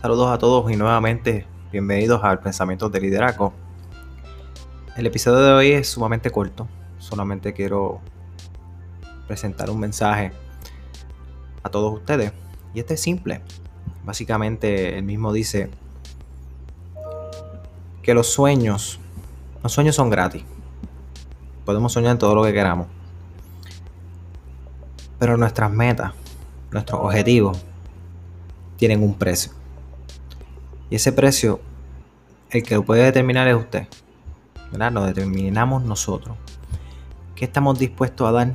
Saludos a todos y nuevamente bienvenidos al Pensamiento de Liderazgo. El episodio de hoy es sumamente corto, solamente quiero presentar un mensaje a todos ustedes. Y este es simple. Básicamente el mismo dice que los sueños, los sueños son gratis. Podemos soñar todo lo que queramos. Pero nuestras metas, nuestros objetivos, tienen un precio. Y ese precio, el que lo puede determinar es usted. ¿verdad? Determinamos nosotros. ¿Qué estamos dispuestos a dar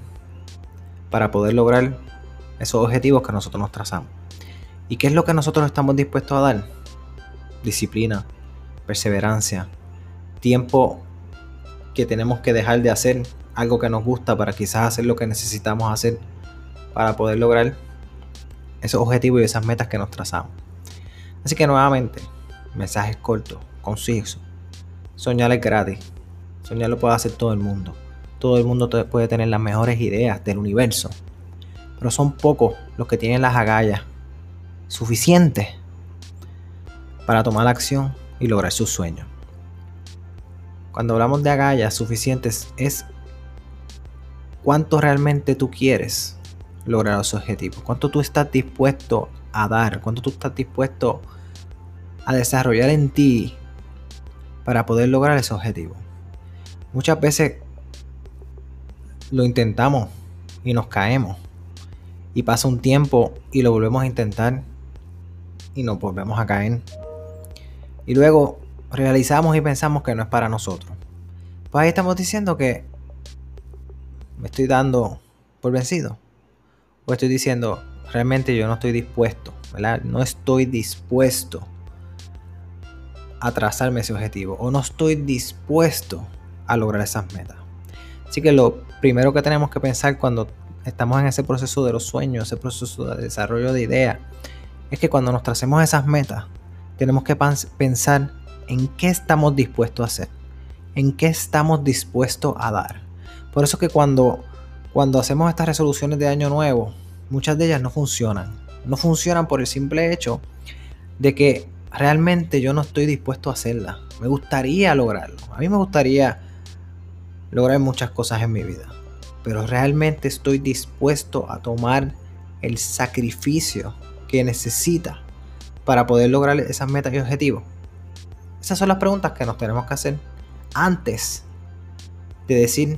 para poder lograr esos objetivos que nosotros nos trazamos? ¿Y qué es lo que nosotros estamos dispuestos a dar? Disciplina, perseverancia, tiempo que tenemos que dejar de hacer algo que nos gusta para quizás hacer lo que necesitamos hacer para poder lograr esos objetivos y esas metas que nos trazamos. Así que nuevamente, mensajes cortos, concisos. Soñar es gratis. Soñar lo puede hacer todo el mundo. Todo el mundo puede tener las mejores ideas del universo. Pero son pocos los que tienen las agallas suficientes para tomar acción y lograr sus sueños. Cuando hablamos de agallas suficientes es cuánto realmente tú quieres lograr los objetivos, cuánto tú estás dispuesto a dar, cuánto tú estás dispuesto a desarrollar en ti para poder lograr ese objetivo. Muchas veces lo intentamos y nos caemos. Y pasa un tiempo y lo volvemos a intentar y nos volvemos a caer. Y luego realizamos y pensamos que no es para nosotros. Pues ahí estamos diciendo que me estoy dando por vencido. O estoy diciendo, realmente yo no estoy dispuesto, ¿verdad? No estoy dispuesto a trazarme ese objetivo o no estoy dispuesto a lograr esas metas. Así que lo primero que tenemos que pensar cuando estamos en ese proceso de los sueños, ese proceso de desarrollo de ideas, es que cuando nos tracemos esas metas, tenemos que pensar en qué estamos dispuestos a hacer, en qué estamos dispuestos a dar. Por eso que cuando, cuando hacemos estas resoluciones de año nuevo, muchas de ellas no funcionan. No funcionan por el simple hecho de que realmente yo no estoy dispuesto a hacerla. Me gustaría lograrlo. A mí me gustaría lograr muchas cosas en mi vida. Pero realmente estoy dispuesto a tomar el sacrificio que necesita para poder lograr esas metas y objetivos. Esas son las preguntas que nos tenemos que hacer antes de decir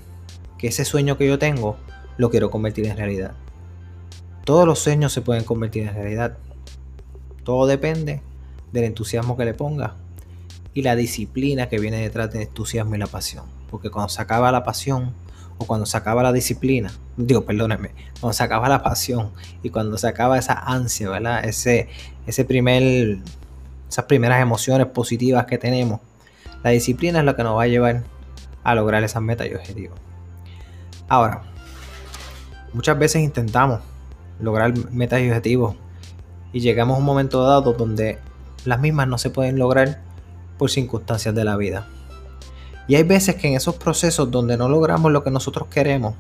que ese sueño que yo tengo lo quiero convertir en realidad. Todos los sueños se pueden convertir en realidad. Todo depende del entusiasmo que le ponga y la disciplina que viene detrás del entusiasmo y la pasión. Porque cuando se acaba la pasión o cuando se acaba la disciplina, digo, perdónenme, cuando se acaba la pasión y cuando se acaba esa ansia, ¿verdad? Ese, ese primer, esas primeras emociones positivas que tenemos, la disciplina es lo que nos va a llevar a lograr esas metas y objetivos. Ahora, muchas veces intentamos lograr metas y objetivos y llegamos a un momento dado donde las mismas no se pueden lograr por circunstancias de la vida. Y hay veces que en esos procesos donde no logramos lo que nosotros queremos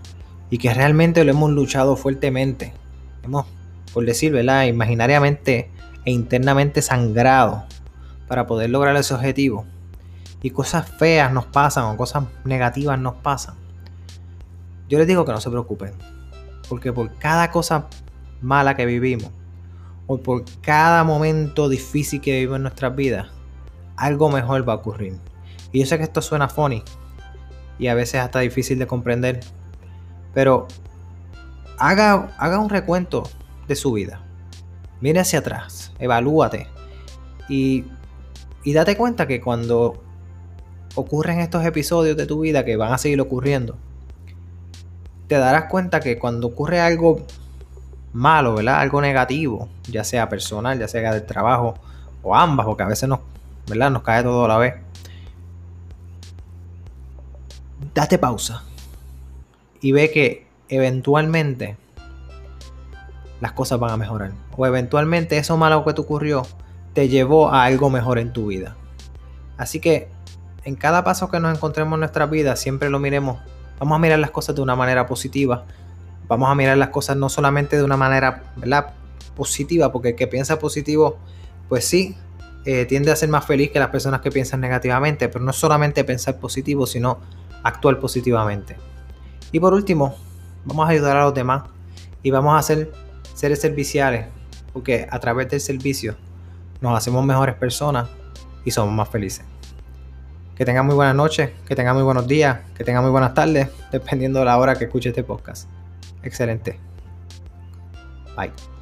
y que realmente lo hemos luchado fuertemente, hemos, por decir, ¿verdad? imaginariamente e internamente sangrado para poder lograr ese objetivo, y cosas feas nos pasan o cosas negativas nos pasan, yo les digo que no se preocupen, porque por cada cosa mala que vivimos, o por cada momento difícil que vivimos en nuestras vidas, algo mejor va a ocurrir. Y yo sé que esto suena funny y a veces hasta difícil de comprender, pero haga, haga un recuento de su vida. Mire hacia atrás, evalúate y, y date cuenta que cuando ocurren estos episodios de tu vida que van a seguir ocurriendo, te darás cuenta que cuando ocurre algo malo, ¿verdad? Algo negativo, ya sea personal, ya sea del trabajo o ambas, porque a veces nos, ¿verdad? Nos cae todo a la vez. Date pausa y ve que eventualmente las cosas van a mejorar. O eventualmente eso malo que te ocurrió te llevó a algo mejor en tu vida. Así que en cada paso que nos encontremos en nuestra vida, siempre lo miremos. Vamos a mirar las cosas de una manera positiva vamos a mirar las cosas no solamente de una manera ¿verdad? positiva, porque el que piensa positivo pues sí, eh, tiende a ser más feliz que las personas que piensan negativamente, pero no solamente pensar positivo, sino actuar positivamente. Y por último, vamos a ayudar a los demás y vamos a ser seres serviciales, porque a través del servicio nos hacemos mejores personas y somos más felices. Que tengan muy buenas noches, que tengan muy buenos días, que tengan muy buenas tardes, dependiendo de la hora que escuche este podcast. Excelente. Bye.